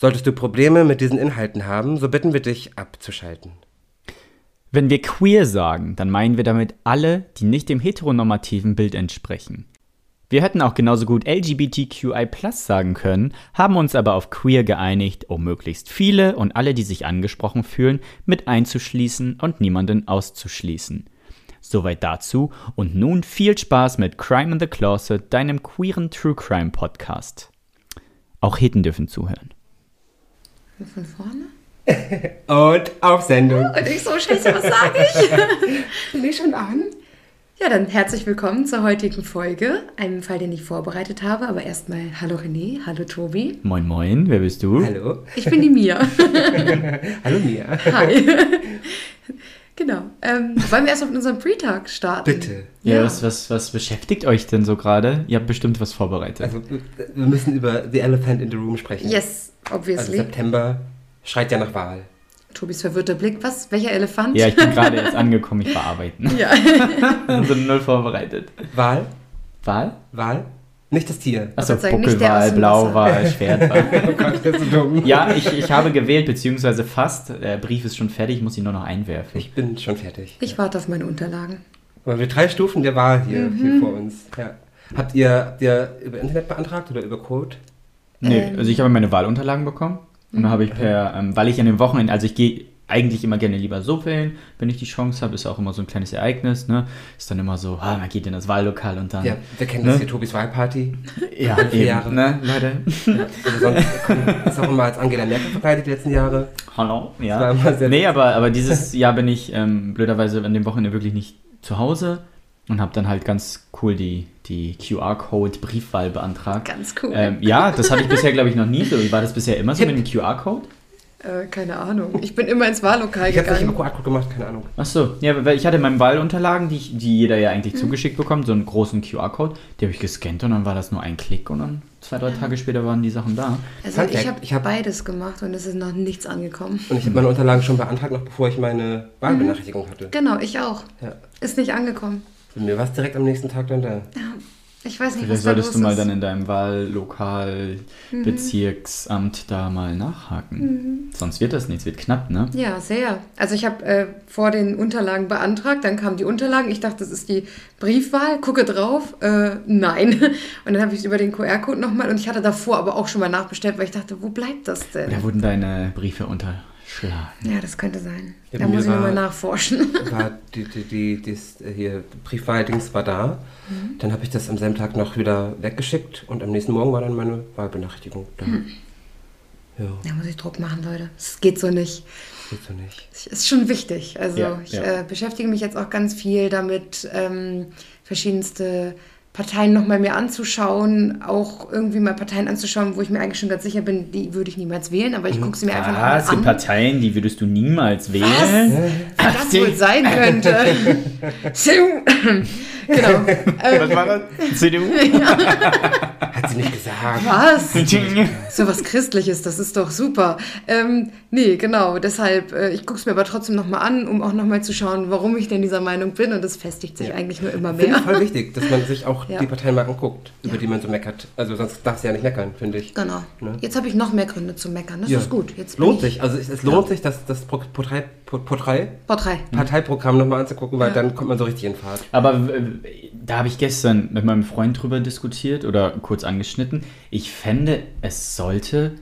Solltest du Probleme mit diesen Inhalten haben, so bitten wir dich abzuschalten. Wenn wir queer sagen, dann meinen wir damit alle, die nicht dem heteronormativen Bild entsprechen. Wir hätten auch genauso gut LGBTQI sagen können, haben uns aber auf queer geeinigt, um möglichst viele und alle, die sich angesprochen fühlen, mit einzuschließen und niemanden auszuschließen. Soweit dazu und nun viel Spaß mit Crime in the Closet, deinem queeren True Crime Podcast. Auch Heten dürfen zuhören. Von vorne? Und auf Sendung. Und ich so, scheiße, was sage ich? Bin ich schon an? Ja, dann herzlich willkommen zur heutigen Folge. Einem Fall, den ich vorbereitet habe. Aber erstmal Hallo René, hallo Tobi. Moin Moin, wer bist du? Hallo. Ich bin die Mia. Hallo Mia. Hi. Genau. Ähm, wollen wir erst mit unserem Pre-Talk starten? Bitte. Ja, Ja. Was, was, was beschäftigt euch denn so gerade? Ihr habt bestimmt was vorbereitet. Also, wir müssen über The Elephant in the Room sprechen. Yes, Also obviously. September schreit ja nach Wahl. Tobis verwirrter Blick. Was? Welcher Elefant? ja, ich bin gerade jetzt angekommen, ich war arbeiten. Ja. Also null vorbereitet. Wahl? Wahl? Wahl? Nicht das Tier. Achso, dem Blauwahl, Schwertwahl. Oh Gott, das ist so dumm. Ja, ich, ich habe gewählt, beziehungsweise fast. Der Brief ist schon fertig, ich muss ihn nur noch einwerfen. Ich bin schon fertig. Ich warte auf meine Unterlagen. Aber wir drei Stufen der Wahl hier, Mhm. hier vor uns. Ja. Habt ihr, habt ihr über Internet beantragt oder über Code? Nee, Ähm. also ich habe meine Wahlunterlagen bekommen. Und dann habe ich per, ähm, weil ich an den Wochenenden, also ich gehe eigentlich immer gerne lieber so wählen, wenn ich die Chance habe, ist auch immer so ein kleines Ereignis, ne? Ist dann immer so, ah, man geht in das Wahllokal und dann. Ja, wir kennen Ne? das hier, Tobis Wahlparty. ja eben, Jahre. ne, Leute? Also sonst ist auch immer als Angela Merkel verkleidet die letzten Jahre. Hallo? Ja. Nee, aber, aber dieses Jahr bin ich ähm, blöderweise an dem Wochenende wirklich nicht zu Hause und habe dann halt ganz cool die, die QR-Code-Briefwahl beantragt. Ganz cool. Ähm, ja, das habe ich bisher, glaube ich, noch nie so. War das bisher immer so mit dem QR-Code? Äh, keine Ahnung. Ich bin immer ins Wahllokal Ich habe nicht gegangen. über QR-Code gemacht, keine Ahnung. Ach so, ja, weil ich hatte in meinen Wahlunterlagen, die, ich, die jeder ja Mhm. eigentlich zugeschickt bekommt, so einen großen QR-Code, die habe ich gescannt und dann war das nur ein Klick und dann zwei, drei Tage später waren die Sachen da. Also ich habe ich hab- beides gemacht und es ist noch nichts angekommen. Und ich habe meine Unterlagen schon beantragt, noch bevor ich meine Wahlbenachrichtigung hatte. Genau, ich auch. Ja. Ist nicht angekommen. Bei mir war es direkt am nächsten Tag dann da. Ja, ich weiß nicht, Vielleicht was da solltest du mal ist. dann in deinem Wahllokal, Mhm. Bezirksamt da mal nachhaken. Sonst wird das nichts, wird knapp, ne? ja, sehr. Also ich habe äh, vor den Unterlagen beantragt, dann kamen die Unterlagen. Ich dachte, das ist die Briefwahl. Gucke drauf. Äh, nein. Und dann habe ich es über den QR-Code nochmal. Und ich hatte davor aber auch schon mal nachbestellt, weil ich dachte, wo bleibt das denn? Oder wurden deine Briefe unterschlagen? Ja, das könnte sein. Ja, da muss ich nochmal nachforschen. War die, die, die, das, äh, hier, Briefwahldings war da. Mhm. Dann habe ich das am selben Tag noch wieder weggeschickt und am nächsten Morgen war dann meine Wahlbenachrichtigung da. Hm. Ja, Da muss ich Druck machen, Leute. Es geht so nicht. geht so nicht. Es ist schon wichtig. Also Ja, ich ja. Äh, beschäftige mich jetzt auch ganz viel damit, ähm, verschiedenste Parteien nochmal mir anzuschauen, auch irgendwie mal Parteien anzuschauen, wo ich mir eigentlich schon ganz sicher bin, die würde ich niemals wählen, aber ich gucke sie mir einfach Ah, nochmal es gibt an. Parteien, die würdest du niemals wählen. Wie das wohl sein könnte. genau. Was war das? CDU? Hat sie nicht gesagt. Was? So was Christliches, das ist doch super. Ähm, nee, genau. Deshalb, äh, ich gucke es mir aber trotzdem nochmal an, um auch nochmal zu schauen, warum ich denn dieser Meinung bin. Und das festigt sich eigentlich nur immer Finde mehr. ich voll wichtig, dass man sich auch Ja. die Parteien mal anguckt, über Ja. die man so meckert. Also sonst darfst du ja nicht meckern, finde ich. Genau. Ne? Jetzt habe ich noch mehr Gründe zu meckern. Das Ja. ist gut. Jetzt Lohnt ich sich. Also es, es lohnt sich, das, das Pro- Porträt, Po- Porträt, Porträt. Parteiprogramm nochmal anzugucken, weil Ja. dann kommt man so richtig in Fahrt. Aber äh, da habe ich gestern mit meinem Freund drüber diskutiert oder kurz angeschnitten. Ich fände, es sollte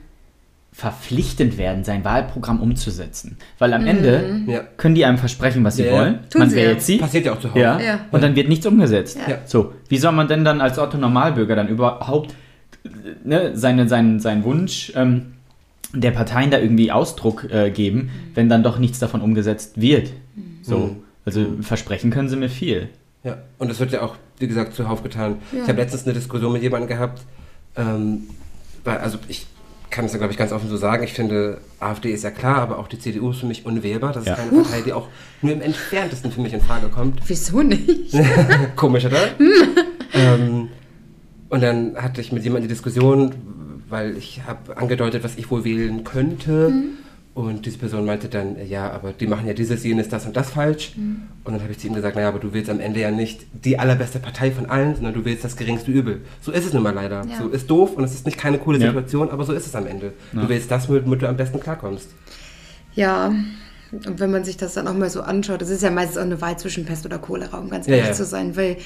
verpflichtend werden, sein Wahlprogramm umzusetzen. Weil am Ende Ja. können die einem versprechen, was sie Ja, wollen. Tun man sie wählt ja. sie. Passiert ja auch zu Hause. Ja, Ja. und dann wird nichts umgesetzt. Ja. So, wie soll man denn dann als Otto Normalbürger dann überhaupt ne, seine, seinen, seinen Wunsch ähm, der Parteien da irgendwie Ausdruck äh, geben, wenn dann doch nichts davon umgesetzt wird? So, Mhm. also versprechen können sie mir viel. Ja, und das wird ja auch, wie gesagt, zuhauf getan. Ja. Ich habe letztens eine Diskussion mit jemandem gehabt, ähm, weil, also ich kann es ja, glaube ich, ganz offen so sagen. Ich finde, AfD ist ja klar, aber auch die CDU ist für mich unwählbar. Das Ja. ist keine Partei, die auch nur im entferntesten für mich in Frage kommt. Wieso nicht? Komisch, oder? ähm, und dann hatte ich mit jemandem die Diskussion, weil ich habe angedeutet, was ich wohl wählen könnte. Und diese Person meinte dann, ja, aber die machen ja dieses, jenes, das und das falsch. Und dann habe ich zu ihm gesagt, naja, aber du willst am Ende ja nicht die allerbeste Partei von allen, sondern du willst das geringste Übel. So ist es nun mal leider. Ja. So ist doof und es ist nicht keine coole Ja. Situation, aber so ist es am Ende. Ja. Du willst das, womit du am besten klarkommst. Ja, und wenn man sich das dann auch mal so anschaut, das ist ja meistens auch eine Wahl zwischen Pest oder Cholera, um ganz Ja, ehrlich ja. zu sein, weil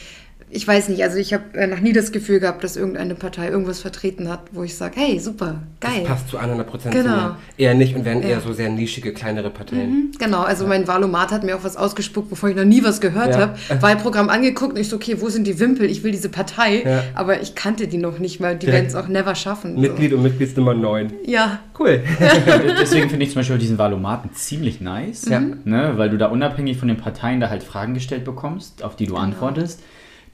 ich weiß nicht, also ich habe äh, noch nie das Gefühl gehabt, dass irgendeine Partei irgendwas vertreten hat, wo ich sage, hey, super, geil. Passt zu 100 Prozent Genau. zu mir. Eher nicht und werden Ja. eher so sehr nischige, kleinere Parteien. Genau, also mein Valomat hat mir auch was ausgespuckt, wovon ich noch nie was gehört Ja. habe. Wahlprogramm angeguckt und ich so, okay, wo sind die Wimpel? Ich will diese Partei, Ja. aber ich kannte die noch nicht mal. Die werden es auch never schaffen. Mitglied und Mitgliedsnummer 9. So. Ja, Cool. Deswegen finde ich zum Beispiel diesen Valomaten ziemlich nice, Ja. ne? weil du da unabhängig von den Parteien da halt Fragen gestellt bekommst, auf die du antwortest,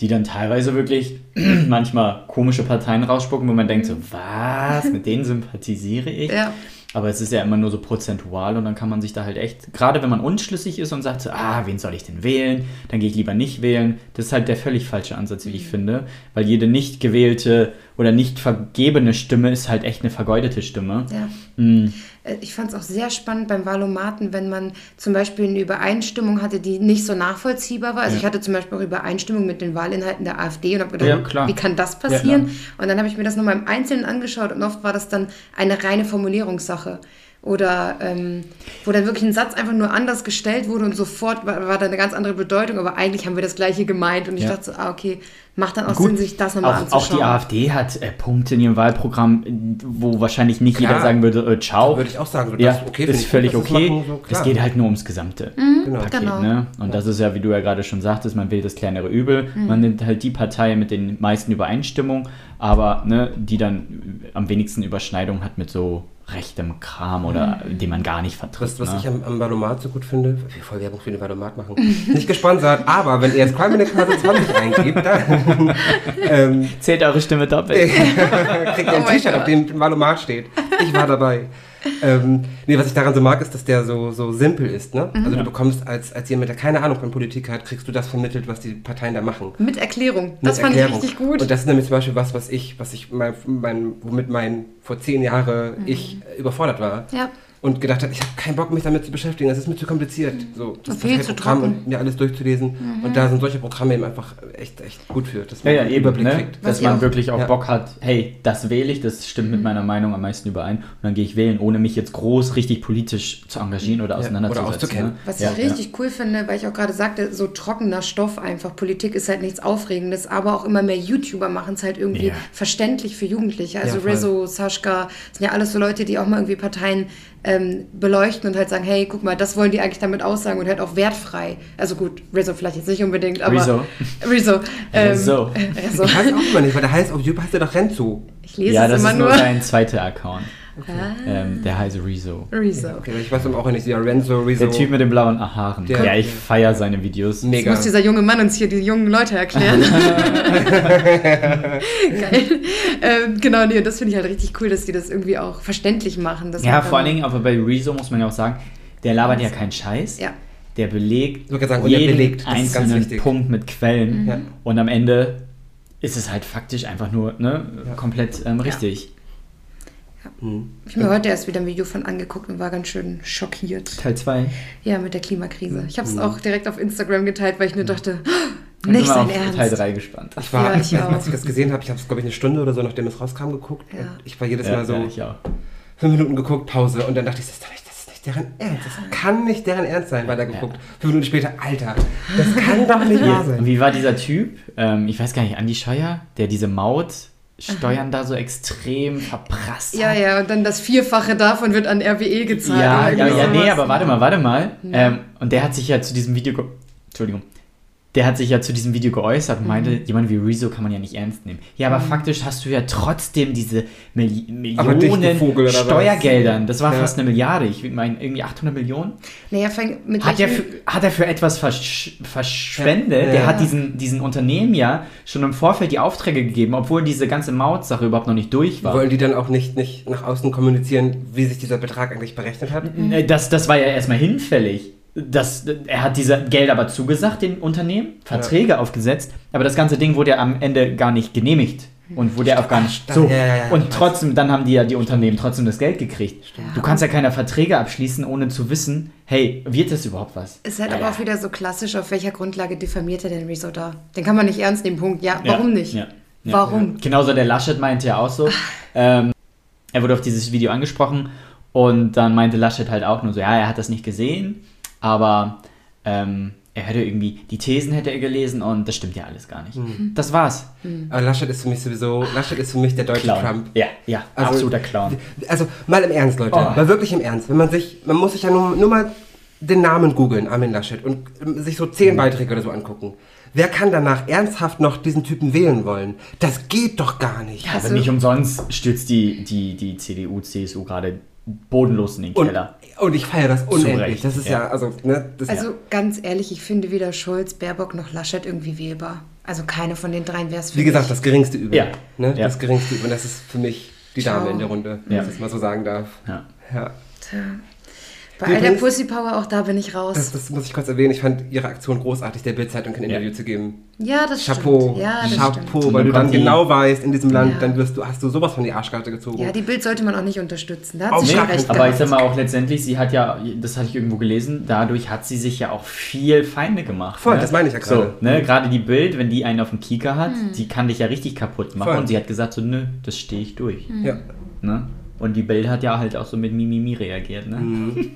die dann teilweise wirklich manchmal komische Parteien rausspucken, wo man denkt so, was, mit denen sympathisiere ich? Ja. Aber es ist ja immer nur so prozentual und dann kann man sich da halt echt, gerade wenn man unschlüssig ist und sagt so, ah, wen soll ich denn wählen? Dann gehe ich lieber nicht wählen. Das ist halt der völlig falsche Ansatz, wie ich finde, weil jede nicht gewählte oder nicht vergebene Stimme ist halt echt eine vergeudete Stimme. ja. Äh, Ich fand es auch sehr spannend beim Valomaten, wenn man zum Beispiel eine Übereinstimmung hatte, die nicht so nachvollziehbar war. Also Ja. ich hatte zum Beispiel auch Übereinstimmung mit den Wahlinhalten der AfD und habe gedacht, Ja, klar. wie kann das passieren? und dann habe ich mir das nochmal im Einzelnen angeschaut und oft war das dann eine reine Formulierungssache. Oder ähm, wo dann wirklich ein Satz einfach nur anders gestellt wurde und sofort war, war da eine ganz andere Bedeutung, aber eigentlich haben wir das gleiche gemeint. Und ich Ja. dachte so, ah, okay, macht dann auch Gut, Sinn, sich das nochmal auch, anzuschauen. auch die AfD hat äh, Punkte in ihrem Wahlprogramm, wo wahrscheinlich nicht Klar. jeder sagen würde, äh, ciao. Würde ich auch sagen, so, ja, das ist okay, ist finde ich völlig dass okay. das machen, so, es geht halt nur ums gesamte Genau. Paket. Genau. Ne? Und das ist ja, wie du ja gerade schon sagtest, man wählt das kleinere Übel. Man nimmt halt die Partei mit den meisten Übereinstimmungen, aber ne, die dann am wenigsten Überschneidung hat mit so rechtem Kram oder den man gar nicht vertritt. Was, was ne? ich am, am Valomat so gut finde, wir voll Werbung für den Valomat machen, nicht gesponsert, aber wenn ihr jetzt Crime in the Closet 20 eingibt, dann ähm, Zählt eure Stimme doppelt. kriegt ihr ein Oh T-Shirt, auf dem Valomat steht. Ich war dabei. Ähm, nee, was ich daran so mag, ist, dass der so, so simpel ist. Ne? Also du bekommst als, als jemand, der keine Ahnung von Politik hat, kriegst du das vermittelt, was die Parteien da machen. Mit Erklärung. Mit Das fand Erklärung. ich richtig gut. Und das ist nämlich zum Beispiel was, was ich, was ich mein, mein, womit mein vor zehn Jahre Mhm. ich überfordert war. Ja. Und gedacht habe, ich habe keinen Bock, mich damit zu beschäftigen. Das ist mir zu kompliziert. So, das trocken. Mhm. und mir alles durchzulesen. Und da sind solche Programme eben einfach echt, echt gut für, dass Ja, man ja, einen eben, Überblick ne? kriegt. Dass man auch- wirklich auch Ja. Bock hat, hey, das wähle ich, das stimmt Mhm. mit meiner Meinung am meisten überein. Und dann gehe ich wählen, ohne mich jetzt groß richtig politisch zu engagieren oder Ja, auseinanderzusetzen. oder auszukennen. Ne? Was ja, ich richtig cool finde, weil ich auch gerade sagte, so trockener Stoff einfach. Politik ist halt nichts Aufregendes, aber auch immer mehr YouTuber machen es halt irgendwie Ja. verständlich für Jugendliche. Also Ja. Rezo, Sascha, sind ja alles so Leute, die auch mal irgendwie Parteien ähm, beleuchten und halt sagen, hey, guck mal, das wollen die eigentlich damit aussagen und halt auch wertfrei. Also gut, Rezo vielleicht jetzt nicht unbedingt, aber Rezo. Rezo. Ähm, Rezo. Rezo. Ich weiß auch immer nicht, weil der heißt auf YouTube heißt der doch Renzo. Ich lese Ja, es das immer ist nur nur. sein zweiter Account. Ah, Ähm, der heißt Rezo. Rezo. Okay, ich weiß aber auch nicht, Renzo, Rezo. Der Typ mit den blauen Haaren. Der- ja, ich feiere seine Videos. Jetzt Mega. muss dieser junge Mann uns hier die jungen Leute erklären. Geil. Ähm, genau, nee, das finde ich halt richtig cool, dass die das irgendwie auch verständlich machen. dass Ja, vor allen Dingen, aber bei Rezo muss man ja auch sagen, der labert ja keinen Scheiß. Ja. Der belegt sagen, und der jeden belegt, das einzelnen. Punkt mit Quellen. Ja. Und am Ende ist es halt faktisch einfach nur ne, Ja. komplett ähm, richtig. Hm. Ich habe mir heute erst wieder ein Video von angeguckt und war ganz schön schockiert. Teil 2. Ja, mit der Klimakrise. Ich habe es Mhm. auch direkt auf Instagram geteilt, weil ich mir dachte, Ich bin nicht sein auf Ernst. Teil 3 gespannt. Ich war, Ja, ich auch. als ich das gesehen habe, ich habe es, glaube ich, eine Stunde oder so, nachdem es rauskam, geguckt. Ja. Und ich war jedes Ja, Mal so ja, fünf Minuten geguckt, Pause. Und dann dachte ich, das ist, doch nicht, das ist nicht deren Ernst. Das kann nicht deren Ernst sein. Weiter geguckt. Fünf Minuten später, Alter, das kann doch nicht wahr Und sein. wie war dieser Typ? Ähm, ich weiß gar nicht, Andi Scheuer, der diese Mautsteuern da so extrem verprasst Ja, ja, und dann das Vierfache davon wird an RWE gezahlt. Ja, ja, ja, nee, aber warte mal, warte mal. Ähm, und der hat sich ja zu diesem Video. Entschuldigung. Der hat sich ja zu diesem Video geäußert und meinte, Mhm. jemand wie Rezo kann man ja nicht ernst nehmen. Ja, aber faktisch hast du ja trotzdem diese dichte Millionen Vogel? Steuergeldern. Das war Ja. fast eine Milliarde. Ich meine, irgendwie 800 Millionen. Naja, mit Hat er, für, hat er für etwas versch verschwendet? Ja. Der Ja. hat diesen, diesen Unternehmen ja schon im Vorfeld die Aufträge gegeben, obwohl diese ganze Mautsache überhaupt noch nicht durch war. Wollen die dann auch nicht, nicht nach außen kommunizieren, wie sich dieser Betrag eigentlich berechnet hat? Äh, Das, das war ja erstmal hinfällig. Das, er hat diese Geld aber zugesagt, den Unternehmen, Verträge aufgesetzt, aber das ganze Ding wurde ja am Ende gar nicht genehmigt und wurde ja auch gar nicht so. Ja, ja, ja, und weiß. trotzdem, dann haben die ja die Unternehmen trotzdem das Geld gekriegt. Du kannst ja keine Verträge abschließen, ohne zu wissen, hey, wird das überhaupt was? Ist halt Ja, aber ja. auch wieder so klassisch, auf welcher Grundlage diffamiert er den Rezo da? Den kann man nicht ernst nehmen, Punkt. Ja, warum Ja, nicht? ja, ja. Warum? Genauso der Laschet meinte ja auch so. Ähm, er wurde auf dieses Video angesprochen und dann meinte Laschet halt auch nur so, ja, er hat das nicht gesehen, aber ähm, er hätte irgendwie, die Thesen hätte er gelesen und das stimmt ja alles gar nicht. Mhm. Das war's. Aber Laschet ist für mich sowieso, Laschet ist für mich der deutsche Clown. Trump. Ja, ja, Also- absoluter Clown. Also mal im Ernst, Leute. Oh. Mal wirklich im Ernst. Wenn man sich, man muss sich ja nur, nur mal den Namen googeln, Armin Laschet, und ähm, sich so Mhm. zehn Beiträge oder so angucken. Wer kann danach ernsthaft noch diesen Typen wählen wollen? Das geht doch gar nicht. Ja, Also- aber nicht umsonst stürzt die, die, die CDU, CSU gerade bodenlos in den Und, Keller. und ich feiere das unendlich. Das ist ja, ja. also, ne, das Also ganz ehrlich, ich finde weder Scholz, Baerbock noch Laschet irgendwie wählbar. Also keine von den dreien wäre es für wie gesagt, mich. das geringste Übel. Ja. Ne? Ja. Das geringste Übel. Und das ist für mich die Dame Ciao. in der Runde, wenn Ja. ich das mal so sagen darf. Ja. Ja. Tja. Bei all der Pussy Power, auch da bin ich raus. Das, das muss ich kurz erwähnen. Ich fand ihre Aktion großartig, der Bildzeitung kein Interview zu geben. ja, das Chapeau, stimmt. Ja, das Chapeau, stimmt. weil du dann genau weißt, in diesem Land, Ja. dann wirst du, hast du sowas von die Arschkarte gezogen. Ja, die Bild sollte man auch nicht unterstützen. Da hat Auf sie schon recht. Aber ich sag mal auch letztendlich, sie hat ja, das hatte ich irgendwo gelesen, dadurch hat sie sich ja auch viel Feinde gemacht. Voll, ne? das meine ich ja gerade. So, ne, gerade die Bild, wenn die einen auf dem Kieker hat, die kann dich ja richtig kaputt machen. Voll. Und sie hat gesagt so, nö, das stehe ich durch. Ja. Ne? Und die Bild hat ja halt auch so mit Mimimi reagiert, ne? Mhm.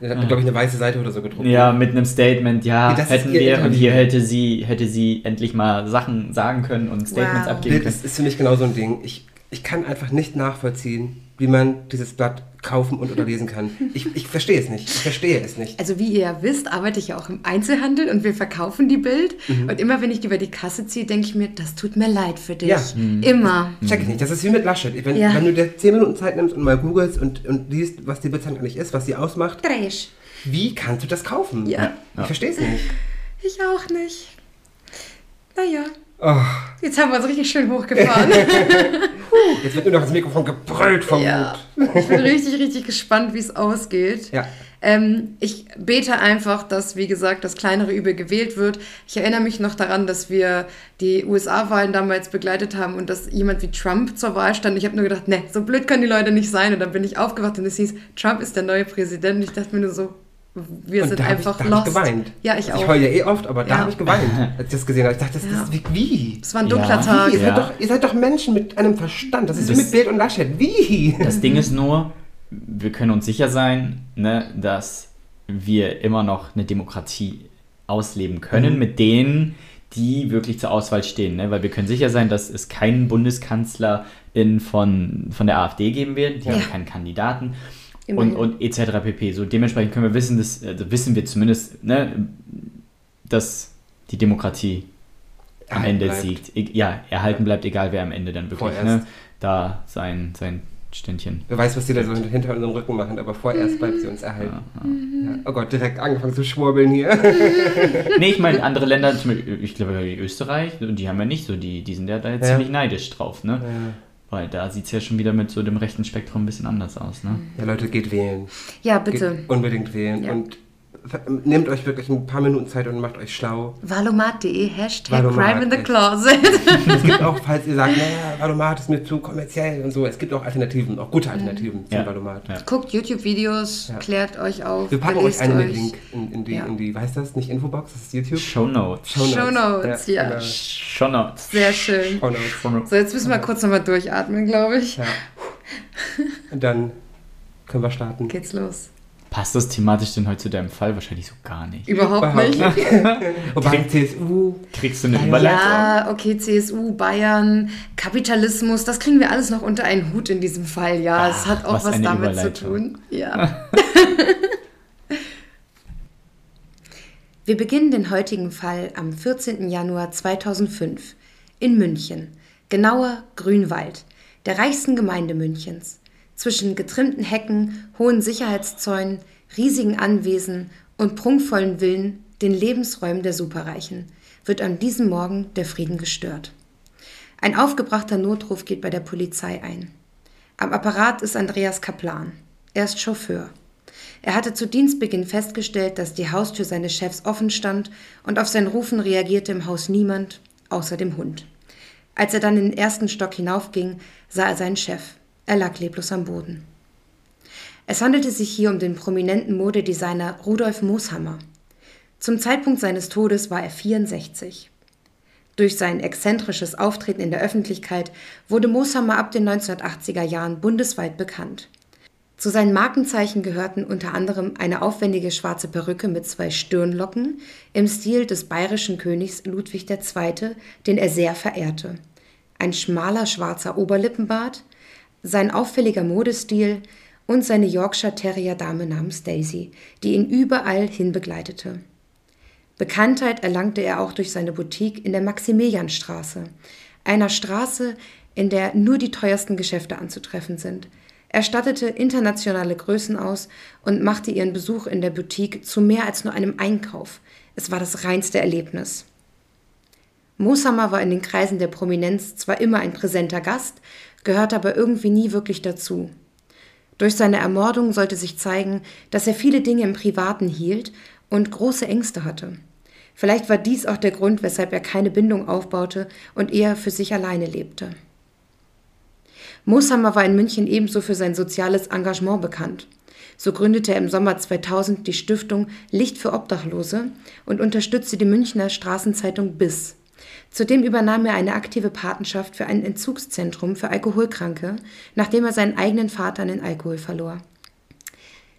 Er hat, glaube ich, eine weiße Seite oder so gedruckt. Ja, mit einem Statement, ja, Nee, das hätten wir, und hier hätte sie, hätte sie endlich mal Sachen sagen können und Statements Wow. abgeben können. ist, ist für mich genau so ein Ding. Ich, ich kann einfach nicht nachvollziehen, wie man dieses Blatt kaufen und oder lesen kann. Ich, ich verstehe es nicht. Ich verstehe es nicht. Also wie ihr ja wisst, arbeite ich ja auch im Einzelhandel und wir verkaufen die Bild. Mhm. Und immer wenn ich die über die Kasse ziehe, denke ich mir, das tut mir leid für dich. Ja. Immer. Check ich nicht. Das ist wie mit Laschet. Wenn, Ja. wenn du dir 10 Minuten Zeit nimmst und mal googelst und, und liest, was die Bildzeitung eigentlich ist, was sie ausmacht, Dresch. wie kannst du das kaufen? Ja. Ich verstehe es nicht. Ich auch nicht. Naja, Oh, jetzt haben wir uns richtig schön hochgefahren. jetzt wird nur noch das Mikrofon gebrüllt vom ja. Mut. Ich bin richtig, richtig gespannt, wie es ausgeht. Ja. Ähm, ich bete einfach, dass, wie gesagt, das kleinere Übel gewählt wird. Ich erinnere mich noch daran, dass wir die USA-Wahlen damals begleitet haben und dass jemand wie Trump zur Wahl stand. Ich habe nur gedacht, ne, so blöd können die Leute nicht sein. Und dann bin ich aufgewacht und es hieß, Trump ist der neue Präsident. Und ich dachte mir nur so, wir Und sind da einfach ich, da lost. ich geweint. Ja, ich auch. Ich heule ja eh oft, aber da Ja. habe ich geweint, als ich das gesehen habe. Ich dachte, das, Ja. das wie, wie? Es war ein dunkler Ja. Tag. Ihr, Ja. seid doch, ihr seid doch Menschen mit einem Verstand. Das ist wie Das- mit Bild und Laschet. Wie? Das Ding ist nur, wir können uns sicher sein, ne, dass wir immer noch eine Demokratie ausleben können Mhm. mit denen, die wirklich zur Auswahl stehen. Ne? Weil wir können sicher sein, dass es keinen Bundeskanzlerin von, von der AfD geben wird, die Ja. haben keinen Kandidaten. Immerhin. Und, und etc. pp. So dementsprechend können wir wissen, dass, also wissen wir zumindest, ne, dass die Demokratie am Erhalten Ende bleibt. siegt. E ja, erhalten bleibt, egal wer am Ende dann wirklich ne, da sein, sein Ständchen. Wer weiß, was die da so hinter unserem Rücken machen, aber vorerst bleibt sie uns erhalten. Ja. Oh Gott, direkt angefangen zu schwurbeln hier. Nee, ich meine, andere Länder, zum Beispiel, ich glaube, Österreich, die haben ja nicht so, die, die sind ja da jetzt Ja. ziemlich neidisch drauf, ne? Weil da sieht es ja schon wieder mit so dem rechten Spektrum ein bisschen anders aus, ne? Ja, Leute, geht wählen. Ja, bitte. Geht unbedingt wählen. Ja. Und nehmt euch wirklich ein paar Minuten Zeit und macht euch schlau. Valomat.de, Hashtag Valomat, Crime in the. Closet. es gibt auch, falls ihr sagt, naja, Valomat ist mir zu kommerziell und so, es gibt auch Alternativen, auch gute Alternativen zum Ja. Valomat. Ja. Guckt YouTube-Videos, Ja. klärt euch auf. Wir packen euch einen euch. Link in, in, die, Ja. in die, weiß das, nicht Infobox, das ist YouTube. Show Notes. Show Notes, ja. genau. Show Notes. Sehr schön. Show Notes. Show Notes. So, jetzt müssen wir kurz nochmal durchatmen, glaube ich. Ja. Und dann können wir starten. Geht's los. Passt das thematisch denn heute zu deinem Fall? Wahrscheinlich so gar nicht. Überhaupt nicht. Wobei CSU, Kriegst du eine Überleitung? Ja, okay, CSU, Bayern, Kapitalismus, das kriegen wir alles noch unter einen Hut in diesem Fall. Ja, es hat auch was was, damit zu tun. Ja. Wir beginnen den heutigen Fall am 14. Januar 2005 in München, genauer Grünwald, der reichsten Gemeinde Münchens. Zwischen getrimmten Hecken, hohen Sicherheitszäunen, riesigen Anwesen und prunkvollen Villen, den Lebensräumen der Superreichen, wird an diesem Morgen der Frieden gestört. Ein aufgebrachter Notruf geht bei der Polizei ein. Am Apparat ist Andreas Kaplan. Er ist Chauffeur. Er hatte zu Dienstbeginn festgestellt, dass die Haustür seines Chefs offen stand und auf sein Rufen reagierte im Haus niemand, außer dem Hund. Als er dann in den ersten Stock hinaufging, sah er seinen Chef. Er lag leblos am Boden. Es handelte sich hier um den prominenten Modedesigner Rudolf Mooshammer. Zum Zeitpunkt seines Todes war er 64. Durch sein exzentrisches Auftreten in der Öffentlichkeit wurde Mooshammer ab den 1980er Jahren bundesweit bekannt. Zu seinen Markenzeichen gehörten unter anderem eine aufwendige schwarze Perücke mit zwei Stirnlocken im Stil des bayerischen Königs Ludwig II., den er sehr verehrte, ein schmaler schwarzer Oberlippenbart, sein auffälliger Modestil und seine Yorkshire Terrier Dame namens Daisy, die ihn überall hin begleitete. Bekanntheit erlangte er auch durch seine Boutique in der Maximilianstraße, einer Straße, in der nur die teuersten Geschäfte anzutreffen sind – er stattete internationale Größen aus und machte ihren Besuch in der Boutique zu mehr als nur einem Einkauf. Es war das reinste Erlebnis. Mosamer war in den Kreisen der Prominenz zwar immer ein präsenter Gast, gehörte aber irgendwie nie wirklich dazu. Durch seine Ermordung sollte sich zeigen, dass er viele Dinge im Privaten hielt und große Ängste hatte. Vielleicht war dies auch der Grund, weshalb er keine Bindung aufbaute und eher für sich alleine lebte. Mooshammer war in München ebenso für sein soziales Engagement bekannt. So gründete er im Sommer 2000 die Stiftung Licht für Obdachlose und unterstützte die Münchner Straßenzeitung BIS. Zudem übernahm er eine aktive Patenschaft für ein Entzugszentrum für Alkoholkranke, nachdem er seinen eigenen Vater an den Alkohol verlor.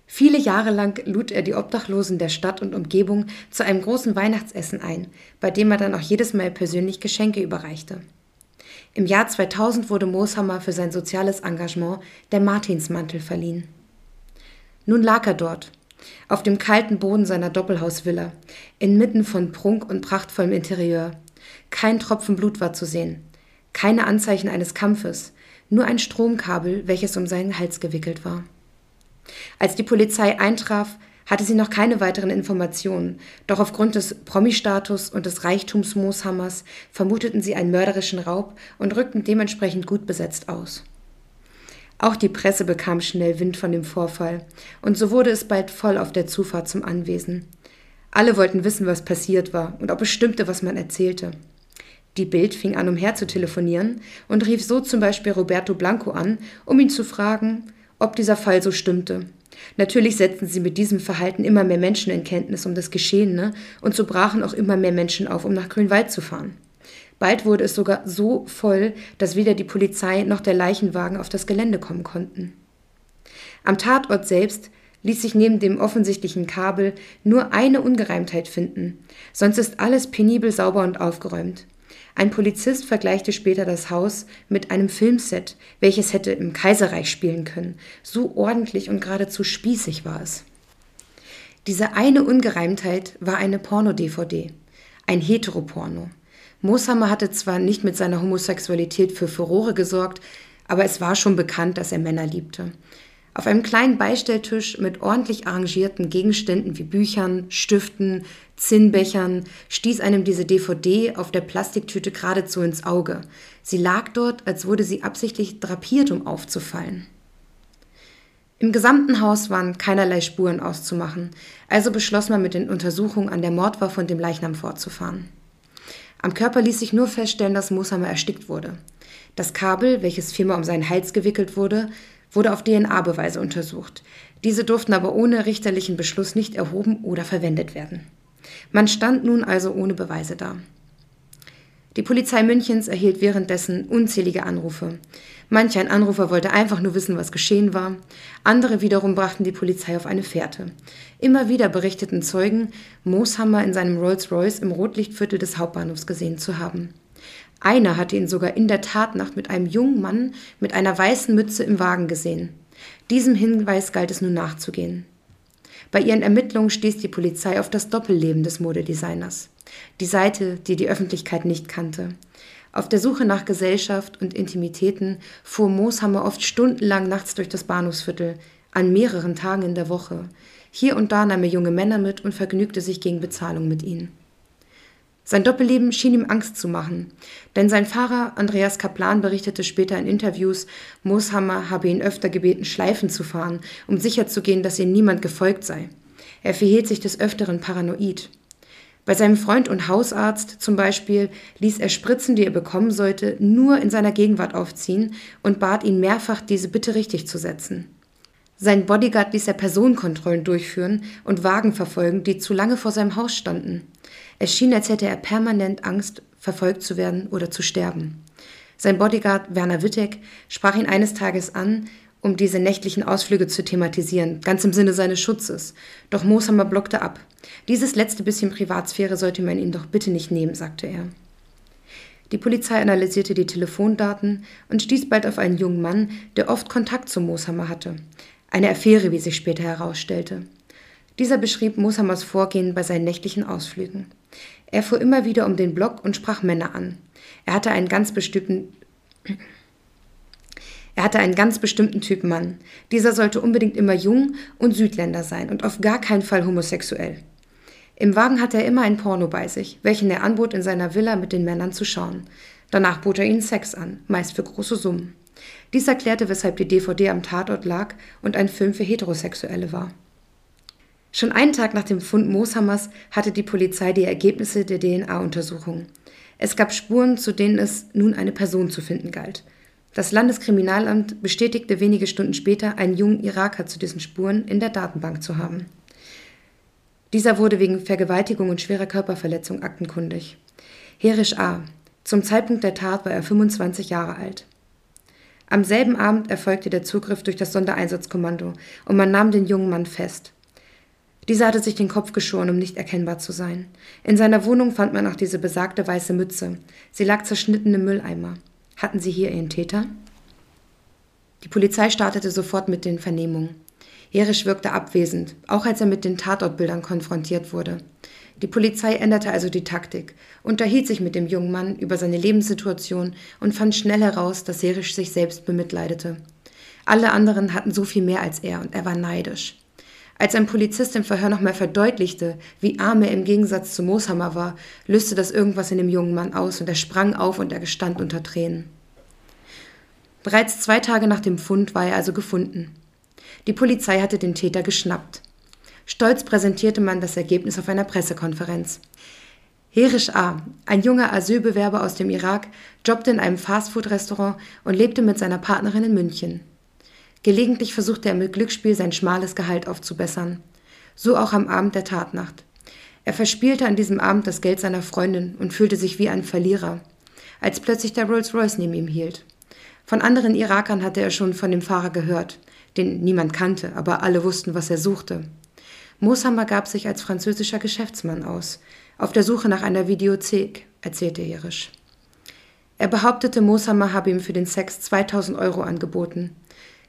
Viele Jahre lang lud er die Obdachlosen der Stadt und Umgebung zu einem großen Weihnachtsessen ein, bei dem er dann auch jedes Mal persönlich Geschenke überreichte. Im Jahr 2000 wurde Mooshammer für sein soziales Engagement der Martinsmantel verliehen. Nun lag er dort, auf dem kalten Boden seiner Doppelhausvilla, inmitten von Prunk und prachtvollem Interieur. Kein Tropfen Blut war zu sehen, keine Anzeichen eines Kampfes, nur ein Stromkabel, welches um seinen Hals gewickelt war. Als die Polizei eintraf, hatte sie noch keine weiteren Informationen, doch aufgrund des Promi-Status und des Reichtums Mooshammers vermuteten sie einen mörderischen Raub und rückten dementsprechend gut besetzt aus. Auch die Presse bekam schnell Wind von dem Vorfall, und so wurde es bald voll auf der Zufahrt zum Anwesen. Alle wollten wissen, was passiert war und ob es stimmte, was man erzählte. Die Bild fing an, umher zu telefonieren und rief so zum Beispiel Roberto Blanco an, um ihn zu fragen, ob dieser Fall so stimmte. Natürlich setzten sie mit diesem Verhalten immer mehr Menschen in Kenntnis um das Geschehene und so brachen auch immer mehr Menschen auf, um nach Grünwald zu fahren. Bald wurde es sogar so voll, dass weder die Polizei noch der Leichenwagen auf das Gelände kommen konnten. Am Tatort selbst ließ sich neben dem offensichtlichen Kabel nur eine Ungereimtheit finden, sonst ist alles penibel sauber und aufgeräumt. Ein Polizist vergleichte später das Haus mit einem Filmset, welches hätte im Kaiserreich spielen können. So ordentlich und geradezu spießig war es. Diese eine Ungereimtheit war eine Porno-DVD, ein Heteroporno. Mooshammer hatte zwar nicht mit seiner Homosexualität für Furore gesorgt, aber es war schon bekannt, dass er Männer liebte. Auf einem kleinen Beistelltisch mit ordentlich arrangierten Gegenständen wie Büchern, Stiften, Zinnbechern stieß einem diese DVD auf der Plastiktüte geradezu ins Auge. Sie lag dort, als wurde sie absichtlich drapiert, um aufzufallen. Im gesamten Haus waren keinerlei Spuren auszumachen, also beschloss man mit den Untersuchungen an der Mordwaffe und dem Leichnam fortzufahren. Am Körper ließ sich nur feststellen, dass Mosamer erstickt wurde. Das Kabel, welches viermal um seinen Hals gewickelt wurde, wurde auf DNA-Beweise untersucht. Diese durften aber ohne richterlichen Beschluss nicht erhoben oder verwendet werden. Man stand nun also ohne Beweise da. Die Polizei Münchens erhielt währenddessen unzählige Anrufe. Manch ein Anrufer wollte einfach nur wissen, was geschehen war. Andere wiederum brachten die Polizei auf eine Fährte. Immer wieder berichteten Zeugen, Mooshammer in seinem Rolls-Royce im Rotlichtviertel des Hauptbahnhofs gesehen zu haben. Einer hatte ihn sogar in der Tatnacht mit einem jungen Mann mit einer weißen Mütze im Wagen gesehen. Diesem Hinweis galt es nun nachzugehen. Bei ihren Ermittlungen stieß die Polizei auf das Doppelleben des Modedesigners. Die Seite, die die Öffentlichkeit nicht kannte. Auf der Suche nach Gesellschaft und Intimitäten fuhr Mooshammer oft stundenlang nachts durch das Bahnhofsviertel, an mehreren Tagen in der Woche. Hier und da nahm er junge Männer mit und vergnügte sich gegen Bezahlung mit ihnen. Sein Doppelleben schien ihm Angst zu machen, denn sein Fahrer Andreas Kaplan berichtete später in Interviews, Mooshammer habe ihn öfter gebeten, Schleifen zu fahren, um sicherzugehen, dass ihm niemand gefolgt sei. Er verhielt sich des Öfteren paranoid. Bei seinem Freund und Hausarzt zum Beispiel ließ er Spritzen, die er bekommen sollte, nur in seiner Gegenwart aufziehen und bat ihn mehrfach, diese bitte richtig zu setzen. Sein Bodyguard ließ er Personenkontrollen durchführen und Wagen verfolgen, die zu lange vor seinem Haus standen. Es schien, als hätte er permanent Angst, verfolgt zu werden oder zu sterben. Sein Bodyguard Werner Wittek sprach ihn eines Tages an, um diese nächtlichen Ausflüge zu thematisieren, ganz im Sinne seines Schutzes. Doch Mooshammer blockte ab. Dieses letzte bisschen Privatsphäre sollte man ihm doch bitte nicht nehmen, sagte er. Die Polizei analysierte die Telefondaten und stieß bald auf einen jungen Mann, der oft Kontakt zu Mooshammer hatte. Eine Affäre, wie sich später herausstellte. Dieser beschrieb Mooshammers Vorgehen bei seinen nächtlichen Ausflügen. Er fuhr immer wieder um den Block und sprach Männer an. Er hatte einen ganz bestimmten er hatte einen ganz bestimmten Typ Mann. Dieser sollte unbedingt immer jung und Südländer sein und auf gar keinen Fall homosexuell. Im Wagen hatte er immer ein Porno bei sich, welchen er anbot, in seiner Villa mit den Männern zu schauen. Danach bot er ihnen Sex an, meist für große Summen. Dies erklärte, weshalb die DVD am Tatort lag und ein Film für Heterosexuelle war. Schon einen Tag nach dem Fund Mooshammers hatte die Polizei die Ergebnisse der DNA-Untersuchung. Es gab Spuren, zu denen es nun eine Person zu finden galt. Das Landeskriminalamt bestätigte wenige Stunden später, einen jungen Iraker zu diesen Spuren in der Datenbank zu haben. Dieser wurde wegen Vergewaltigung und schwerer Körperverletzung aktenkundig. Herisch A. Zum Zeitpunkt der Tat war er 25 Jahre alt. Am selben Abend erfolgte der Zugriff durch das Sondereinsatzkommando und man nahm den jungen Mann fest. Dieser hatte sich den Kopf geschoren, um nicht erkennbar zu sein. In seiner Wohnung fand man auch diese besagte weiße Mütze. Sie lag zerschnitten im Mülleimer. Hatten Sie hier Ihren Täter? Die Polizei startete sofort mit den Vernehmungen. Erisch wirkte abwesend, auch als er mit den Tatortbildern konfrontiert wurde. Die Polizei änderte also die Taktik, unterhielt sich mit dem jungen Mann über seine Lebenssituation und fand schnell heraus, dass Serisch sich selbst bemitleidete. Alle anderen hatten so viel mehr als er und er war neidisch. Als ein Polizist im Verhör nochmal verdeutlichte, wie arm er im Gegensatz zu Mooshammer war, löste das irgendwas in dem jungen Mann aus und er sprang auf und er gestand unter Tränen. Bereits zwei Tage nach dem Fund war er also gefunden. Die Polizei hatte den Täter geschnappt. Stolz präsentierte man das Ergebnis auf einer Pressekonferenz. Herisch A., ein junger Asylbewerber aus dem Irak, jobbte in einem Fastfood-Restaurant und lebte mit seiner Partnerin in München. Gelegentlich versuchte er mit Glücksspiel sein schmales Gehalt aufzubessern. So auch am Abend der Tatnacht. Er verspielte an diesem Abend das Geld seiner Freundin und fühlte sich wie ein Verlierer, als plötzlich der Rolls-Royce neben ihm hielt. Von anderen Irakern hatte er schon von dem Fahrer gehört, den niemand kannte, aber alle wussten, was er suchte. Mooshammer gab sich als französischer Geschäftsmann aus, auf der Suche nach einer Videothek, erzählte Jerisch. Er behauptete, Mooshammer habe ihm für den Sex 2000 Euro angeboten.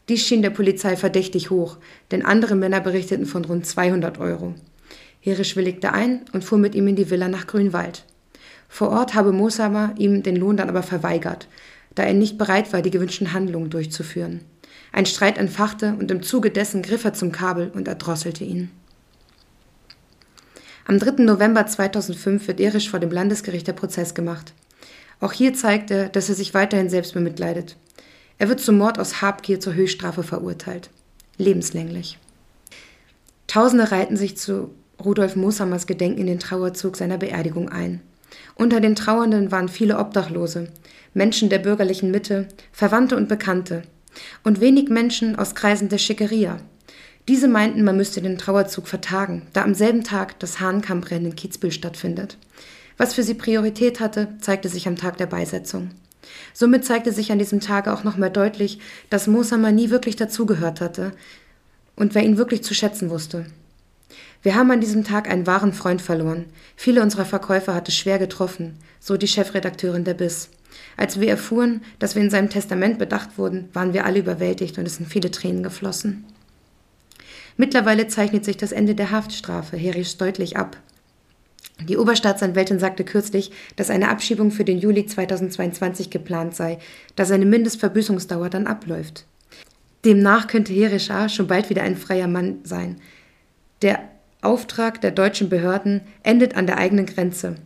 Dies schien der Polizei verdächtig hoch, denn andere Männer berichteten von rund 200 Euro. Herisch willigte ein und fuhr mit ihm in die Villa nach Grünwald. Vor Ort habe Mosamer ihm den Lohn dann aber verweigert, da er nicht bereit war, die gewünschten Handlungen durchzuführen. Ein Streit entfachte und im Zuge dessen griff er zum Kabel und erdrosselte ihn. Am 3. November 2005 wird Erisch vor dem Landesgericht der Prozess gemacht. Auch hier zeigt er, dass er sich weiterhin selbst bemitleidet. Er wird zum Mord aus Habgier zur Höchststrafe verurteilt. Lebenslänglich. Tausende reihten sich zu Rudolf Mooshammers Gedenken in den Trauerzug seiner Beerdigung ein. Unter den Trauernden waren viele Obdachlose, Menschen der bürgerlichen Mitte, Verwandte und Bekannte und wenig Menschen aus Kreisen der Schickeria. Diese meinten, man müsste den Trauerzug vertagen, da am selben Tag das Hahnkampfrennen in Kitzbühel stattfindet. Was für sie Priorität hatte, zeigte sich am Tag der Beisetzung. Somit zeigte sich an diesem Tage auch noch mehr deutlich, dass Mosamer nie wirklich dazugehört hatte und wer ihn wirklich zu schätzen wusste. Wir haben an diesem Tag einen wahren Freund verloren. Viele unserer Verkäufer hat es schwer getroffen, so die Chefredakteurin der BIS. Als wir erfuhren, dass wir in seinem Testament bedacht wurden, waren wir alle überwältigt und es sind viele Tränen geflossen. Mittlerweile zeichnet sich das Ende der Haftstrafe Herisch deutlich ab. Die Oberstaatsanwältin sagte kürzlich, dass eine Abschiebung für den Juli 2022 geplant sei, da seine Mindestverbüßungsdauer dann abläuft. Demnach könnte Herischar schon bald wieder ein freier Mann sein. Der Auftrag der deutschen Behörden endet an der eigenen Grenze.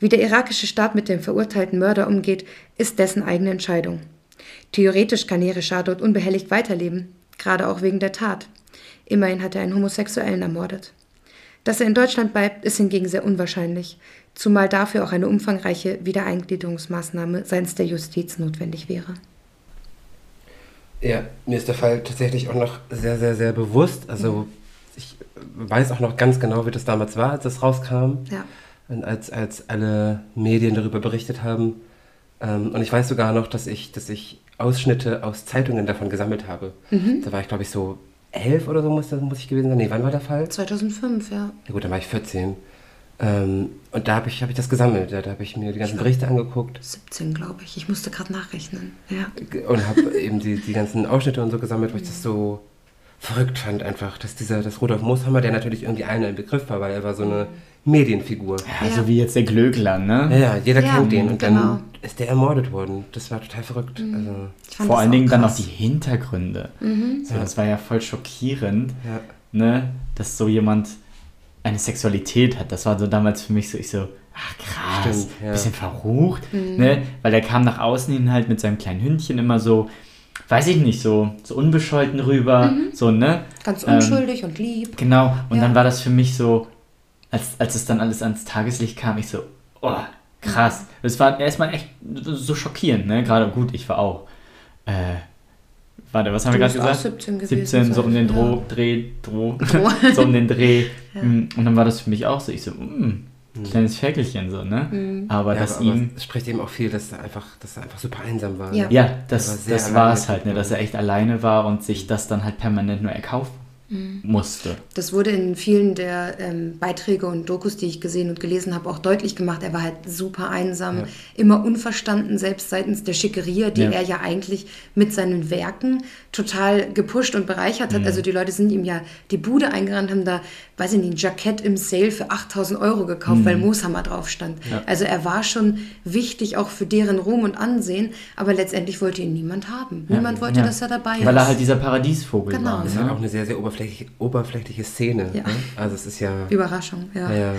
Wie der irakische Staat mit dem verurteilten Mörder umgeht, ist dessen eigene Entscheidung. Theoretisch kann Herischar dort unbehelligt weiterleben, gerade auch wegen der Tat. Immerhin hat er einen Homosexuellen ermordet. Dass er in Deutschland bleibt, ist hingegen sehr unwahrscheinlich, zumal dafür auch eine umfangreiche Wiedereingliederungsmaßnahme seitens der Justiz notwendig wäre. Ja, mir ist der Fall tatsächlich auch noch sehr, sehr, sehr bewusst. Also ich weiß auch noch ganz genau, wie das damals war, als das rauskam. Ja. Und als, als alle Medien darüber berichtet haben. Ähm, und ich weiß sogar noch, dass ich, dass ich Ausschnitte aus Zeitungen davon gesammelt habe. Da war ich, glaube ich, so elf oder so muss, das, muss ich gewesen sein. Nee, wann war der Fall? 2005, ja. Ja gut, dann war ich 14. Ähm, und da habe ich, hab ich das gesammelt. Da, da habe ich mir die ganzen Berichte angeguckt 17, glaube ich. Ich musste gerade nachrechnen. Ja. und habe eben die, die ganzen Ausschnitte und so gesammelt, weil ich das so verrückt fand einfach, dass dieser, dass Rudolf Mooshammer, der natürlich irgendwie allen ein Begriff war, weil er war so eine Medienfigur. Ja, Ja. so wie jetzt der Glöckler, ne? Ja, ja, jeder Ja, kennt den und genau. dann ist der ermordet worden. Das war total verrückt. Also, Ich fand Vor allen Dingen dann noch krass. die Hintergründe. So, das war ja voll schockierend, ja. ne? Dass so jemand eine Sexualität hat. Das war so damals für mich so, ich so, ach krass, Stimmt, ja. bisschen verrucht, ne? Weil der kam nach außen hin halt mit seinem kleinen Hündchen immer so, weiß ich nicht, so, so unbescholten rüber, so, ne? Ganz Ähm, unschuldig und lieb. Genau, und Ja. dann war das für mich so, als, als es dann alles ans Tageslicht kam, ich so, oh, krass. Es war erstmal echt so schockierend, ne? Gerade gut, ich war auch. Äh, warte, was haben Du wir gerade gesagt? 17 gewesen 17, so um den sein, Dreh, Dreh, Droh, Droh. so um den Dreh. Ja. Mm, Und dann war das für mich auch so, ich so, mm, kleines Ferkelchen so, ne? Mhm. Aber ja, dass aber, ihm, es spricht eben auch viel, dass er einfach, dass er einfach super einsam war. Ja. ne? ja, war das, war es halt, ne? Dass er echt alleine war und sich das dann halt permanent nur erkaufen Mhm. musste. Das wurde in vielen der ähm, Beiträge und Dokus, die ich gesehen und gelesen habe, auch deutlich gemacht. Er war halt super einsam, Ja. immer unverstanden, selbst seitens der Schickeria, die Ja. er ja eigentlich mit seinen Werken total gepusht und bereichert hat. Also die Leute sind ihm ja die Bude eingerannt, haben da, weiß ich nicht, ein Jackett im Sale für 8000 Euro gekauft, weil Mooshammer drauf stand. Also er war schon wichtig auch für deren Ruhm und Ansehen, aber letztendlich wollte ihn niemand haben. Niemand wollte, Ja. dass er dabei ist. Weil er halt dieser Paradiesvogel Genau. war. Das ist Ne? halt auch eine sehr, sehr oberflächliche, oberflächliche Szene. Ja. Ne? Also es ist ja. Überraschung, ja. ja.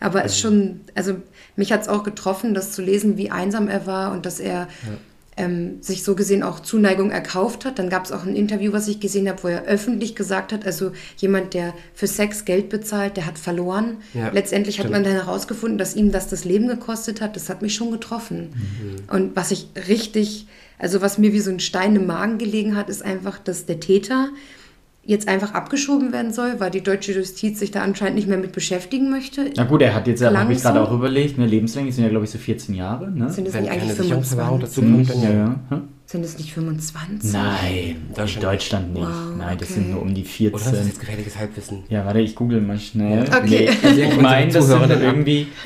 Aber es ist schon, also mich hat es auch getroffen, das zu lesen, wie einsam er war und dass er ähm, sich so gesehen auch Zuneigung erkauft hat. Dann gab es auch ein Interview, was ich gesehen habe, wo er öffentlich gesagt hat, also jemand, der für Sex Geld bezahlt, der hat verloren. Ja, Letztendlich hat stimmt. man dann herausgefunden, dass ihm das das Leben gekostet hat. Das hat mich schon getroffen. Mhm. Und was ich richtig, also was mir wie so ein Stein im Magen gelegen hat, ist einfach, dass der Täter jetzt einfach abgeschoben werden soll, weil die deutsche Justiz sich da anscheinend nicht mehr mit beschäftigen möchte. Na gut, er hat jetzt, habe ich gerade auch überlegt, eine Lebenslänglich sind ja, glaube ich, so 14 Jahre, ne? Sind es Wenn nicht eigentlich Sicherungsverwahrung 25? dazu kommt, ja, ja. Hm? Sind es nicht 25? Nein, Deutschland in Deutschland nicht. Wow, Nein, das okay. sind nur um die Oder das ist 14. jetzt gefährliches Halbwissen. Ja, warte, ich google mal schnell. Okay. Nee, also ich meine, das sind irgendwie...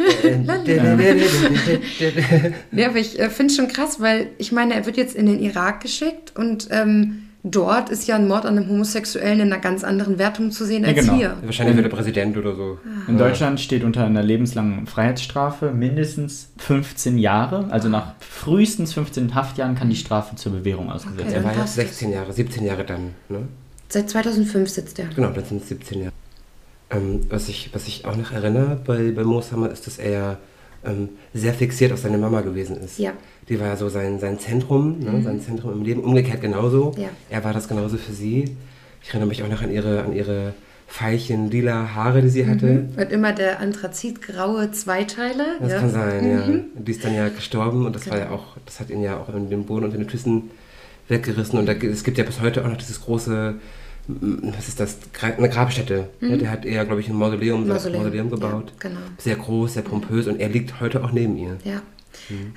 Ja, aber ich äh, finde es schon krass, weil ich meine, er wird jetzt in den Irak geschickt und ähm, dort ist ja ein Mord an einem Homosexuellen in einer ganz anderen Wertung zu sehen Ja, als genau. hier. Wahrscheinlich wird er Präsident oder so. In Deutschland steht unter einer lebenslangen Freiheitsstrafe mindestens 15 Jahre. Also nach frühestens 15 Haftjahren kann die Strafe zur Bewährung ausgesetzt Okay. Er werden. war es. 16 Jahre, 17 Jahre dann. Ne? Seit 2005 sitzt er. Genau, dann sind es 17 Jahre. Ähm, was, ich, was ich auch noch erinnere bei, bei Mooshammer ist, dass er ja ähm, sehr fixiert auf seine Mama gewesen ist. Ja. Die war ja so sein, sein Zentrum, ne? sein Zentrum im Leben. Umgekehrt genauso. Ja. Er war das genauso für sie. Ich erinnere mich auch noch an ihre, an ihre Feilchen lila Haare, die sie hatte. Und immer der anthrazitgraue Zweiteiler. Das ja. kann sein, Mhm. ja. Die ist dann ja gestorben und das war ja auch, das hat ihn ja auch in den Boden unter den Füßen weggerissen. Und da, es gibt ja bis heute auch noch dieses große, was ist das, eine Grabstätte. Ja, der hat eher, glaube ich, ein Mausoleum, Mausoleum, Mausoleum gebaut. ja, genau. Sehr groß, sehr pompös und er liegt heute auch neben ihr. Ja.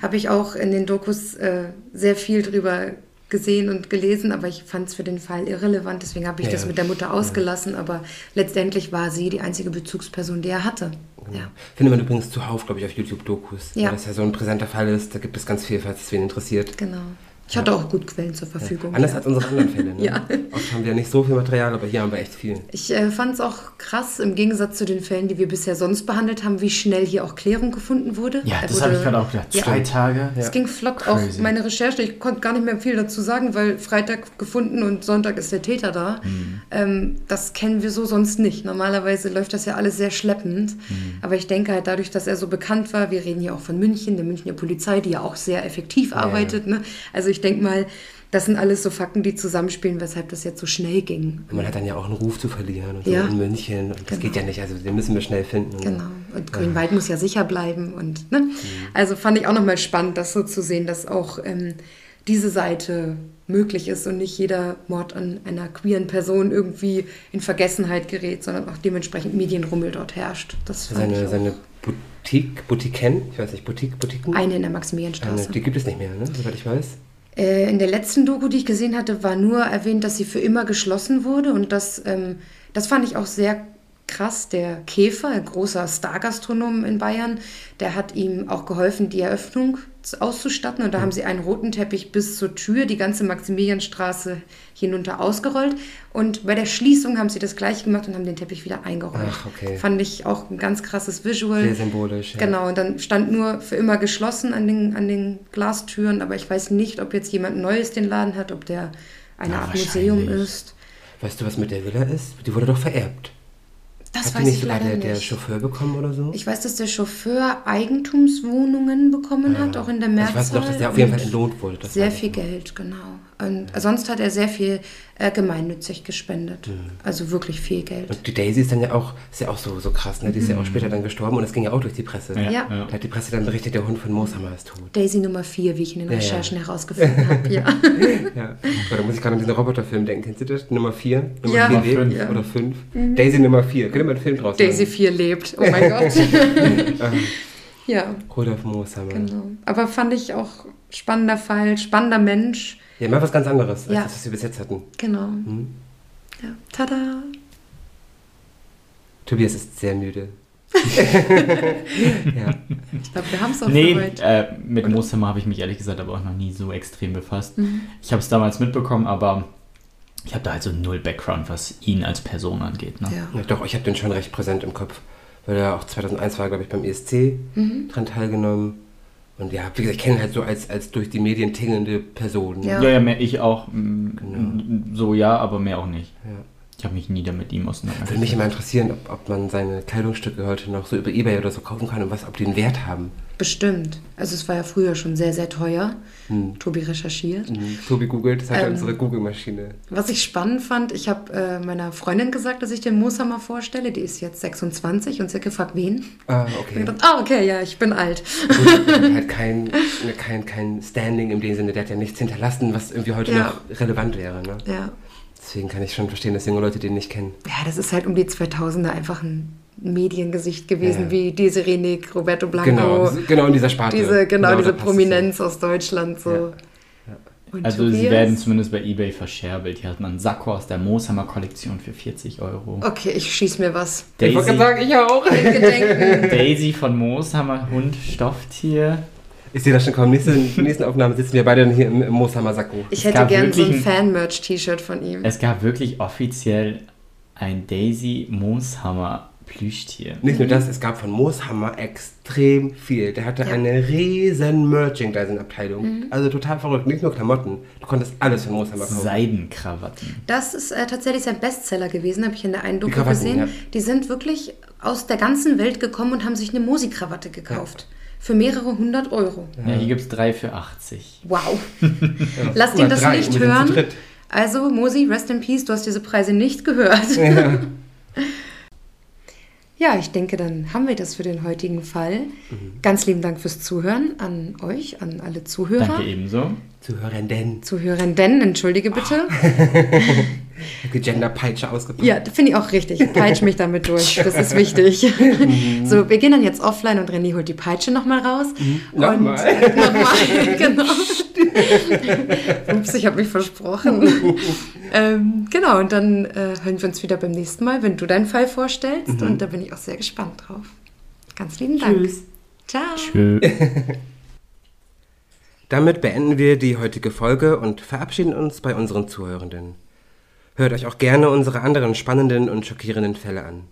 Habe ich auch in den Dokus äh, sehr viel drüber gesehen und gelesen, aber ich fand es für den Fall irrelevant, deswegen habe ich Ja, das mit der Mutter ausgelassen, aber letztendlich war sie die einzige Bezugsperson, die er hatte. Ja. Findet man übrigens zuhauf, glaube ich, auf YouTube-Dokus. Weil das ja so ein präsenter Fall ist. Da gibt es ganz viel, falls es wen interessiert. Genau. Ich hatte auch gut Quellen zur Verfügung. Anders als unsere anderen Fälle. Ne? Ja. Oft haben wir nicht so viel Material, aber hier haben wir echt viel. Ich äh, fand es auch krass, im Gegensatz zu den Fällen, die wir bisher sonst behandelt haben, wie schnell hier auch Klärung gefunden wurde. Ja, Er das habe ich gerade auch gedacht. Ja. Zwei Tage. Es ging flott, Crazy. auch meine Recherche. Ich konnte gar nicht mehr viel dazu sagen, weil Freitag gefunden und Sonntag ist der Täter da. Mhm. Ähm, das kennen wir so sonst nicht. Normalerweise läuft das ja alles sehr schleppend. Mhm. Aber ich denke halt dadurch, dass er so bekannt war, wir reden hier auch von München, der Münchner Polizei, die ja auch sehr effektiv arbeitet. Ne? Also ich denke mal, das sind alles so Fakten, die zusammenspielen, weshalb das jetzt so schnell ging. Und man hat dann ja auch einen Ruf zu verlieren und so Ja. in München. Und das Genau. geht ja nicht, also den müssen wir schnell finden. Genau. Und Grünwald muss ja sicher bleiben. Und, ne? Also fand ich auch nochmal spannend, das so zu sehen, dass auch ähm, diese Seite möglich ist und nicht jeder Mord an einer queeren Person irgendwie in Vergessenheit gerät, sondern auch dementsprechend Medienrummel dort herrscht. Das Seine, ich seine Boutique, Boutiquen, ich weiß nicht, Boutique, Boutiquen? Eine in der Eine, Maximilianstraße. die gibt es nicht mehr, ne? soweit ich weiß. Äh, in der letzten Doku, die ich gesehen hatte, war nur erwähnt, dass sie für immer geschlossen wurde. Und das, ähm, das fand ich auch sehr krass. Der Käfer, ein großer Stargastronom in Bayern, der hat ihm auch geholfen, die Eröffnung auszustatten. Und da haben sie einen roten Teppich bis zur Tür, die ganze Maximilianstraße hinunter ausgerollt. Und bei der Schließung haben sie das gleiche gemacht und haben den Teppich wieder eingerollt. Ach, okay. Fand ich auch ein ganz krasses Visual. Sehr symbolisch. Ja. Genau, und dann stand nur für immer geschlossen an den, an den Glastüren, aber ich weiß nicht, ob jetzt jemand Neues den Laden hat, ob der eine Ja, Art Museum ist. Weißt du, was mit der Villa ist? Die wurde doch vererbt. Das Hat weiß nicht ich sogar leider der, der nicht. Chauffeur bekommen oder so? Ich weiß, dass der Chauffeur Eigentumswohnungen bekommen hat, auch in der Also Mehrzahl. ich weiß noch, dass der auf jeden Fall entlohnt wurde. Das Sehr weiß ich viel noch. Geld, genau. Und sonst hat er sehr viel äh, gemeinnützig gespendet. Also wirklich viel Geld. Und die Daisy ist dann ja auch, ist ja auch so, so krass, ne? Die ist ja auch später dann gestorben und das ging ja auch durch die Presse. Ja. Ja. Da hat die Presse dann berichtet, der Hund von Mooshammer ist tot. Daisy Nummer 4, wie ich in den Ja, ja. Recherchen herausgefunden habe. Ja. Ja. Oder muss ich gerade an diesen Roboterfilm denken. Kennst du das? Nummer 4? Nummer Ja. 4 Nummer lebt? fünf. Ja. Oder 5? Daisy Nummer 4. Könnte man einen Film draus Daisy machen? 4 lebt. Oh mein Gott. Ja. Rudolf Mooshammer. Genau. Aber fand ich auch spannender Fall, spannender Mensch. Ja, mal was ganz anderes, als Ja. das, was wir bis jetzt hatten. Genau. Hm? Ja. Tada. Tobias ist sehr müde. ja. Ich glaube, wir haben es auch Nee, heute. äh, mit Mooshammer habe ich mich ehrlich gesagt aber auch noch nie so extrem befasst. Mhm. Ich habe es damals mitbekommen, aber ich habe da halt so null Background, was ihn als Person angeht. Ne? Ja. ja, doch, ich habe den schon recht präsent im Kopf. Weil er auch 2001 war, glaube ich, beim ESC Mhm. dran teilgenommen. Und ja, wie gesagt, ich kenne ihn halt so als, als durch die Medien tingelnde Person. Ja. Ja, ja, mehr ich auch. Genau. So ja, aber mehr auch nicht. Ja. Ich habe mich nie damit ihm auseinandergesetzt. Würde mich immer interessieren, ob, ob man seine Kleidungsstücke heute noch so über Ebay oder so kaufen kann und was, ob die einen Wert haben. Bestimmt. Also es war ja früher schon sehr, sehr teuer. Hm. Tobi recherchiert. Mhm. Tobi googelt, das ist halt Ähm. unsere Google-Maschine. Was ich spannend fand, ich habe äh, meiner Freundin gesagt, dass ich den Mooshammer vorstelle. Die ist jetzt 26 und sie hat gefragt, wen? Ah, okay. gedacht, ah, okay, ja, ich bin alt. Gut, halt kein, kein, kein Standing in dem Sinne, der hat ja nichts hinterlassen, was irgendwie heute Ja. noch relevant wäre. Ne? Ja. Deswegen kann ich schon verstehen, dass junge Leute den nicht kennen. Ja, das ist halt um die 2000er einfach ein Mediengesicht gewesen, Ja. wie Desiree Nick, Roberto Blanco. Genau, genau in dieser Sparte. diese, genau, da diese Prominenz aus Deutschland. So. Ja. Und Also sie Tobias? werden zumindest bei Ebay verscherbelt. Hier hat man einen Sakko aus der Mooshammer Kollektion für 40 Euro. Okay, ich schieß mir was. ja. Ich wollte sagen, ich auch. Daisy von Mooshammer, Hund, Stofftier. Ich sehe das schon kommen. Nächste, nächsten Aufnahme sitzen wir beide dann hier im, im Mooshammer Sakko. Ich hätte gern so ein Fan-Merch-T-Shirt von ihm. Es gab wirklich offiziell ein Daisy Mooshammer Plüschtier. Nicht nur das, es gab von Mooshammer extrem viel. Der hatte Ja. eine riesen Merchandising-Abteilung. Mhm. Also total verrückt. Nicht nur Klamotten. Du konntest alles von Mooshammer kaufen. Seidenkrawatten. Das ist äh, tatsächlich sein Bestseller gewesen, habe ich in der einen Doku Krawatten, gesehen. ja. Die sind wirklich aus der ganzen Welt gekommen und haben sich eine Mosi-Krawatte gekauft. Für mehrere hundert Euro. Ja, hier gibt es drei für 80. Wow. Ja. Lasst ihn das drei, nicht hören. Also, Mosi, rest in peace, du hast diese Preise nicht gehört. Ja. Ja, ich denke, dann haben wir das für den heutigen Fall. Mhm. Ganz lieben Dank fürs Zuhören an euch, an alle Zuhörer. Danke ebenso. Zuhörenden. Zuhörenden, entschuldige bitte. Gender-Peitsche ausgepackt. Ja, finde ich auch richtig. Peitsch mich damit durch. Das ist wichtig. so, wir gehen dann jetzt offline und René holt die Peitsche nochmal raus. Nochmal. Und, nochmal, genau. Ups, ich habe mich versprochen. ähm, genau, und dann äh, hören wir uns wieder beim nächsten Mal, wenn du deinen Fall vorstellst. Und da bin ich auch sehr gespannt drauf. Ganz lieben Dank. Tschüss. Ciao. Tschö. Damit beenden wir die heutige Folge und verabschieden uns bei unseren Zuhörenden. Hört euch auch gerne unsere anderen spannenden und schockierenden Fälle an.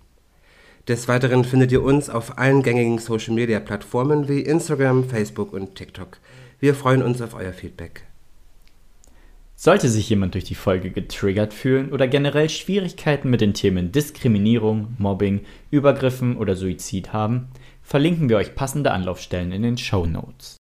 Des Weiteren findet ihr uns auf allen gängigen Social-Media-Plattformen wie Instagram, Facebook und TikTok. Wir freuen uns auf euer Feedback. Sollte sich jemand durch die Folge getriggert fühlen oder generell Schwierigkeiten mit den Themen Diskriminierung, Mobbing, Übergriffen oder Suizid haben, verlinken wir euch passende Anlaufstellen in den Show Notes.